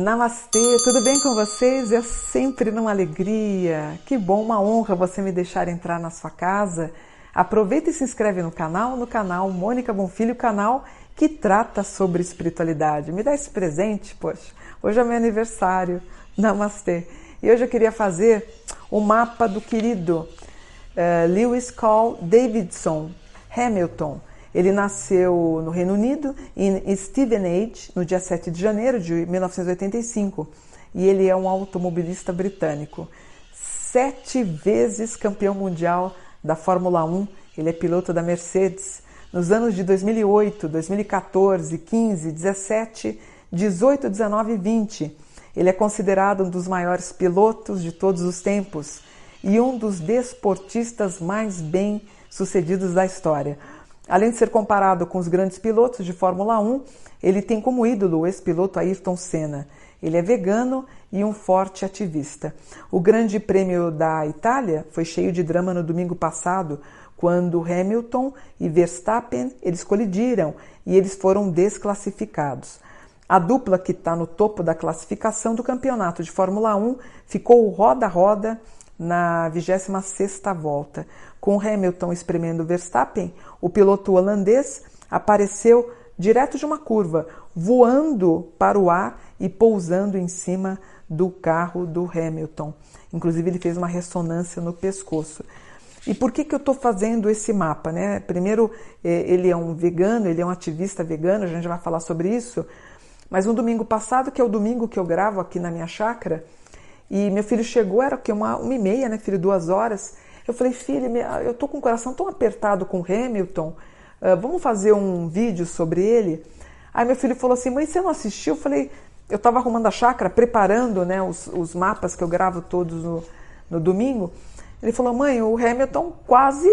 Namastê, tudo bem com vocês? É sempre numa alegria. Que bom, uma honra você me deixar entrar na sua casa. Aproveita e se inscreve no canal, no canal Mônica Bonfilho, canal que trata sobre espiritualidade. Me dá esse presente, poxa. Hoje é meu aniversário. Namastê. E hoje eu queria fazer o mapa do querido uh, Lewis Cole Davidson Hamilton ele nasceu no Reino Unido, em Stevenage, no dia 7 de janeiro de 1985, e ele é um automobilista britânico. Sete vezes campeão mundial da Fórmula 1, ele é piloto da Mercedes. Nos anos de 2008, 2014, 15, 17, 18, 19 e 20, ele é considerado um dos maiores pilotos de todos os tempos e um dos desportistas mais bem sucedidos da história. Além de ser comparado com os grandes pilotos de Fórmula 1, ele tem como ídolo o ex-piloto Ayrton Senna. Ele é vegano e um forte ativista. O Grande Prêmio da Itália foi cheio de drama no domingo passado, quando Hamilton e Verstappen eles colidiram e eles foram desclassificados. A dupla que está no topo da classificação do campeonato de Fórmula 1 ficou roda a roda na 26ª volta. Com Hamilton espremendo Verstappen, o piloto holandês apareceu direto de uma curva, voando para o ar e pousando em cima do carro do Hamilton. Inclusive ele fez uma ressonância no pescoço. E por que, que eu estou fazendo esse mapa? Né? Primeiro, eh, ele é um vegano, ele é um ativista vegano, a gente vai falar sobre isso. Mas no domingo passado, que é o domingo que eu gravo aqui na minha chácara, e meu filho chegou, era que uma, uma e meia, né, filho, duas horas. Eu falei, filho, eu tô com o coração tão apertado com Hamilton, uh, vamos fazer um vídeo sobre ele? Aí meu filho falou assim, mãe, você não assistiu? Eu falei, eu estava arrumando a chácara, preparando né, os, os mapas que eu gravo todos no, no domingo. Ele falou, mãe, o Hamilton quase,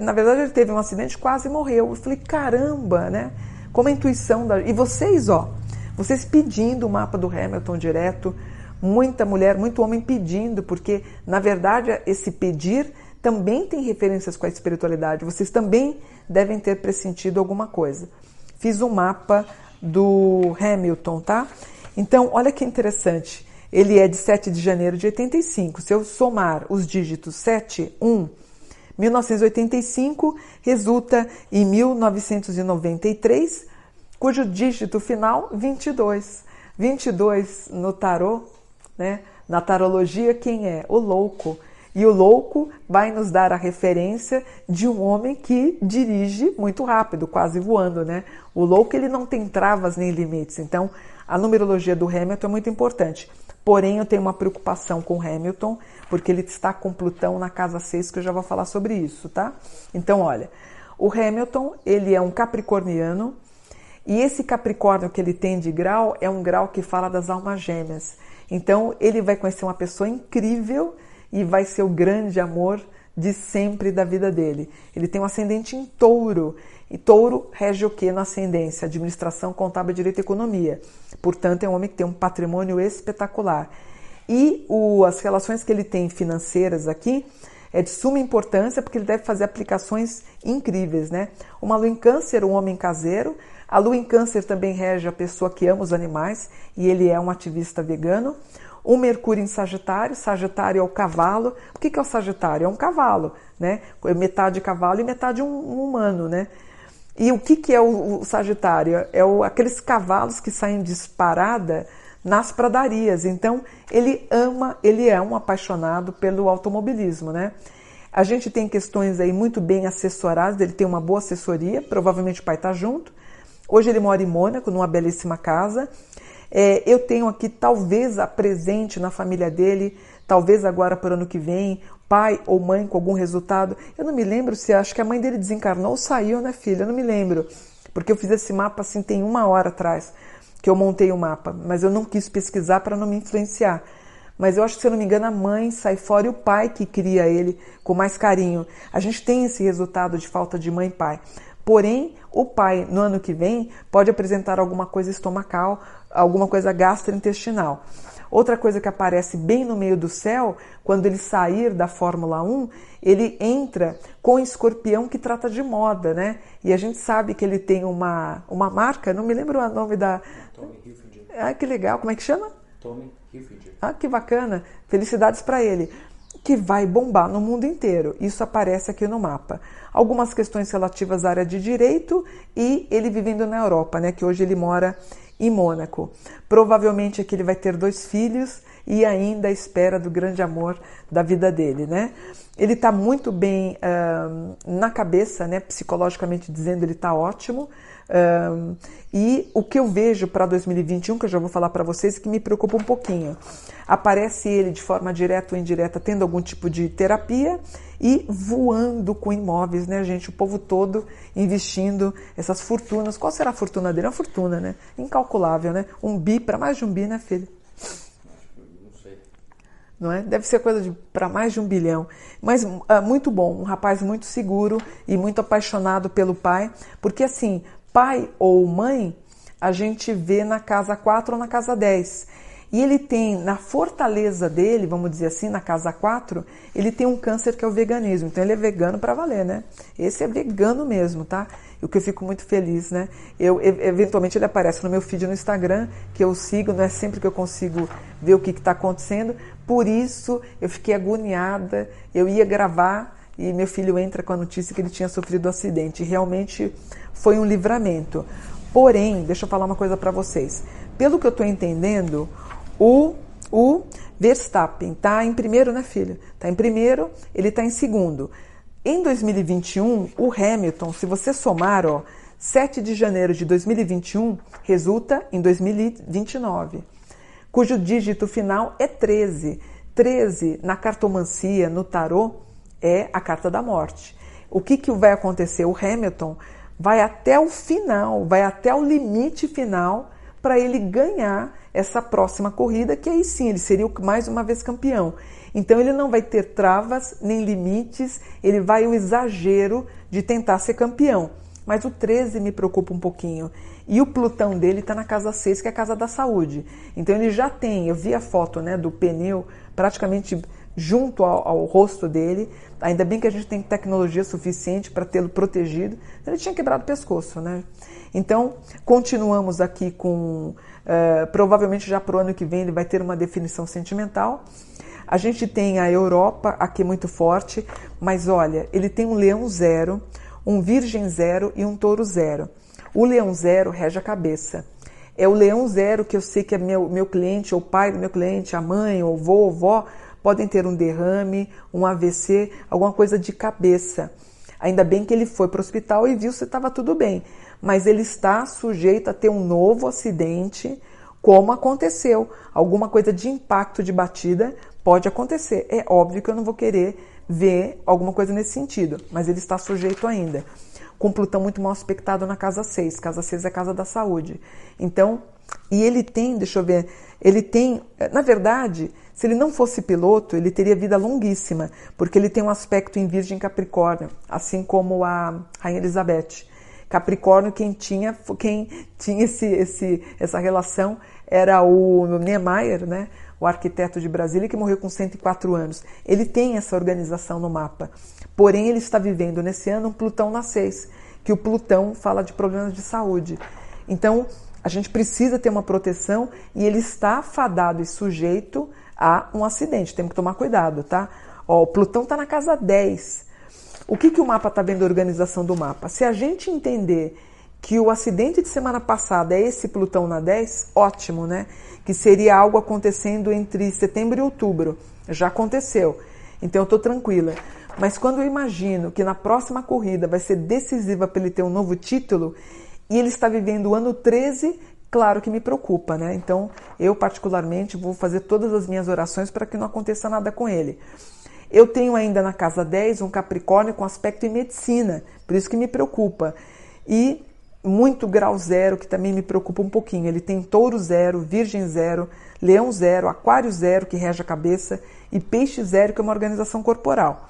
na verdade ele teve um acidente, quase morreu. Eu falei, caramba, né? Como a intuição da. E vocês, ó, vocês pedindo o mapa do Hamilton direto, muita mulher, muito homem pedindo, porque na verdade esse pedir também tem referências com a espiritualidade. Vocês também devem ter pressentido alguma coisa. Fiz um mapa do Hamilton, tá? Então, olha que interessante. Ele é de 7 de janeiro de 85. Se eu somar os dígitos 7, 1, 1985 resulta em 1993, cujo dígito final 22. 22 no tarô né? Na tarologia, quem é? O louco. E o louco vai nos dar a referência de um homem que dirige muito rápido, quase voando, né? O louco ele não tem travas nem limites. Então, a numerologia do Hamilton é muito importante. Porém, eu tenho uma preocupação com Hamilton, porque ele está com Plutão na casa 6, que eu já vou falar sobre isso, tá? Então, olha, o Hamilton, ele é um capricorniano, e esse Capricórnio que ele tem de grau é um grau que fala das almas gêmeas. Então ele vai conhecer uma pessoa incrível e vai ser o grande amor de sempre da vida dele. Ele tem um ascendente em touro. E touro rege o que na ascendência? Administração, contábil, direito e economia. Portanto, é um homem que tem um patrimônio espetacular. E o, as relações que ele tem financeiras aqui é de suma importância porque ele deve fazer aplicações incríveis, né? Uma lua em câncer, um homem caseiro, a lua em câncer também rege a pessoa que ama os animais e ele é um ativista vegano. O Mercúrio em Sagitário, Sagitário é o cavalo. O que é o Sagitário? É um cavalo, né? Metade cavalo e metade um, um humano, né? E o que, que é o, Sagitário? É aqueles cavalos que saem disparada nas pradarias. Então, ele ama, ele é um apaixonado pelo automobilismo, né? A gente tem questões aí muito bem assessoradas, ele tem uma boa assessoria, provavelmente o pai está junto. Hoje ele mora em Mônaco, numa belíssima casa. É, eu tenho aqui, talvez, a presente na família dele, talvez agora para o ano que vem, pai ou mãe com algum resultado. Eu não me lembro se acho que a mãe dele desencarnou ou saiu, né, filha? Eu não me lembro. Porque eu fiz esse mapa assim tem uma hora atrás que eu montei o mapa, mas eu não quis pesquisar para não me influenciar. Mas eu acho que, se eu não me engano, a mãe sai fora e o pai que cria ele com mais carinho. A gente tem esse resultado de falta de mãe e pai. Porém, o pai, no ano que vem, pode apresentar alguma coisa estomacal, alguma coisa gastrointestinal. Outra coisa que aparece bem no meio do céu, quando ele sair da Fórmula 1, ele entra com escorpião que trata de moda, né? E a gente sabe que ele tem uma, uma marca, não me lembro o nome da. Ah, que legal, como é que chama? Tommy Hilfiger. Ah, que bacana! Felicidades para ele. Que vai bombar no mundo inteiro. Isso aparece aqui no mapa. Algumas questões relativas à área de direito e ele vivendo na Europa, né? Que hoje ele mora em Mônaco. Provavelmente aqui ele vai ter dois filhos e ainda à espera do grande amor da vida dele, né? Ele está muito bem uh, na cabeça, né? Psicologicamente dizendo, ele está ótimo. E o que eu vejo para 2021, que eu já vou falar para vocês, que me preocupa um pouquinho. Aparece ele de forma direta ou indireta tendo algum tipo de terapia e voando com imóveis, né, gente? O povo todo investindo essas fortunas. Qual será a fortuna dele? É uma fortuna, né? Incalculável, né? Um bi para mais de um bi, né, filho? Não é? Deve ser coisa de para mais de um bilhão. Mas uh, muito bom, um rapaz muito seguro e muito apaixonado pelo pai, porque assim, pai ou mãe, a gente vê na casa 4 ou na casa 10. E ele tem, na fortaleza dele, vamos dizer assim, na casa 4, ele tem um câncer que é o veganismo. Então ele é vegano para valer, né? Esse é vegano mesmo, tá? O que eu fico muito feliz, né? Eu, eventualmente ele aparece no meu feed no Instagram, que eu sigo, não é sempre que eu consigo ver o que está acontecendo. Por isso eu fiquei agoniada. Eu ia gravar e meu filho entra com a notícia que ele tinha sofrido um acidente. Realmente foi um livramento. Porém, deixa eu falar uma coisa para vocês. Pelo que eu estou entendendo, o, o Verstappen está em primeiro, né, filho? Está em primeiro, ele está em segundo. Em 2021, o Hamilton, se você somar, ó, 7 de janeiro de 2021 resulta em 2029, cujo dígito final é 13. 13 na cartomancia, no tarô, é a carta da morte. O que, que vai acontecer? O Hamilton vai até o final, vai até o limite final para ele ganhar essa próxima corrida, que aí sim ele seria mais uma vez campeão. Então ele não vai ter travas nem limites, ele vai o exagero de tentar ser campeão. Mas o 13 me preocupa um pouquinho. E o Plutão dele está na casa 6, que é a casa da saúde. Então ele já tem, eu vi a foto né, do pneu praticamente junto ao, ao, rosto dele. Ainda bem que a gente tem tecnologia suficiente para tê-lo protegido. Ele tinha quebrado o pescoço, né? Então, continuamos aqui com. Uh, provavelmente já para o ano que vem ele vai ter uma definição sentimental. A gente tem a Europa aqui muito forte, mas olha, ele tem um leão zero, um virgem zero e um touro zero. O leão zero rege a cabeça. É o leão zero que eu sei que é meu, meu cliente, ou pai do meu cliente, a mãe, ou avô, ou vó, podem ter um derrame, um AVC, alguma coisa de cabeça. Ainda bem que ele foi para o hospital e viu se estava tudo bem, mas ele está sujeito a ter um novo acidente, como aconteceu. Alguma coisa de impacto de batida pode acontecer. É óbvio que eu não vou querer ver alguma coisa nesse sentido, mas ele está sujeito ainda. Com Plutão muito mal aspectado na casa 6. Casa 6 é a casa da saúde. Então, e ele tem, deixa eu ver, ele tem, na verdade, se ele não fosse piloto, ele teria vida longuíssima, porque ele tem um aspecto em Virgem Capricórnio, assim como a Rainha Elizabeth. Capricórnio, quem tinha, quem tinha esse, esse, essa relação era o Niemeyer, né? o arquiteto de Brasília, que morreu com 104 anos. Ele tem essa organização no mapa. Porém, ele está vivendo nesse ano um Plutão na 6, que o Plutão fala de problemas de saúde. Então, a gente precisa ter uma proteção e ele está fadado e sujeito a um acidente. Temos que tomar cuidado, tá? Ó, o Plutão está na casa 10. O que, que o mapa está vendo a organização do mapa? Se a gente entender que o acidente de semana passada é esse Plutão na 10, ótimo, né? Que seria algo acontecendo entre setembro e outubro. Já aconteceu. Então eu estou tranquila. Mas quando eu imagino que na próxima corrida vai ser decisiva para ele ter um novo título, e ele está vivendo o ano 13 claro que me preocupa, né? Então, eu particularmente vou fazer todas as minhas orações para que não aconteça nada com ele. Eu tenho ainda na casa 10 um Capricórnio com aspecto em medicina, por isso que me preocupa. E muito grau zero, que também me preocupa um pouquinho. Ele tem touro zero, virgem zero, leão zero, aquário zero, que rege a cabeça, e peixe zero, que é uma organização corporal.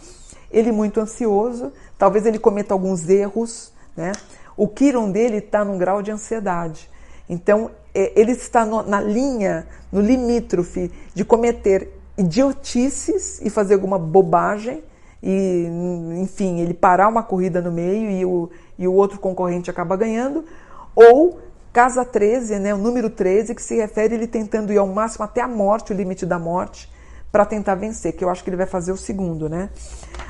Ele muito ansioso, talvez ele cometa alguns erros, né? O Kiron dele está num grau de ansiedade. Então, é, ele está no, na linha, no limítrofe de cometer idiotices e fazer alguma bobagem e, enfim, ele parar uma corrida no meio e o, e o outro concorrente acaba ganhando, ou Casa 13, né, o número 13, que se refere ele tentando ir ao máximo até a morte, o limite da morte, para tentar vencer, que eu acho que ele vai fazer o segundo, né?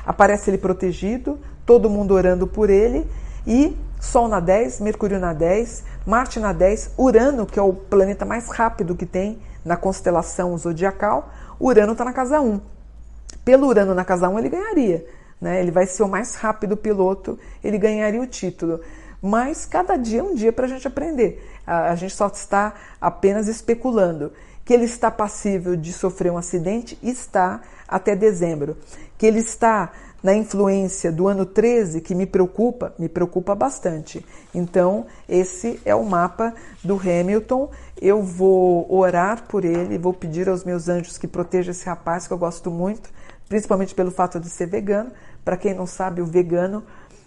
Aparece ele protegido, todo mundo orando por ele, e Sol na 10, Mercúrio na 10, Marte na 10, Urano, que é o planeta mais rápido que tem na constelação zodiacal, Urano está na casa 1. Pelo Urano na casa 1 ele ganharia, né? Ele vai ser o mais rápido piloto, ele ganharia o título. Mas cada dia é um dia para a gente aprender. A, a gente só está apenas especulando que ele está passível de sofrer um acidente, está até dezembro. Que ele está na influência do ano 13, que me preocupa, me preocupa bastante. Então, esse é o mapa do Hamilton. Eu vou orar por ele, vou pedir aos meus anjos que protejam esse rapaz que eu gosto muito, principalmente pelo fato de ser vegano. Para quem não sabe, o vegano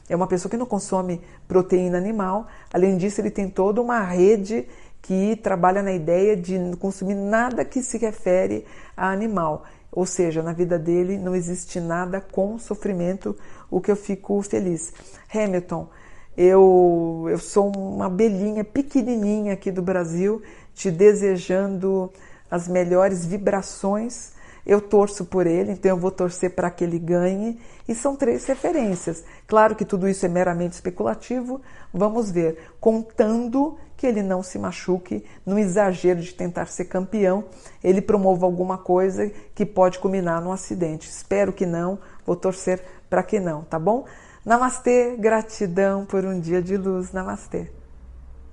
é uma pessoa que não consome proteína animal. Além disso, ele tem toda uma rede que trabalha na ideia de consumir nada que se refere a animal. Ou seja, na vida dele não existe nada com sofrimento, o que eu fico feliz. Hamilton, eu, eu sou uma abelhinha pequenininha aqui do Brasil, te desejando as melhores vibrações. Eu torço por ele, então eu vou torcer para que ele ganhe. E são três referências. Claro que tudo isso é meramente especulativo, vamos ver, contando que ele não se machuque no exagero de tentar ser campeão, ele promova alguma coisa que pode culminar num acidente. Espero que não, vou torcer para que não, tá bom? Namastê, gratidão por um dia de luz. Namastê.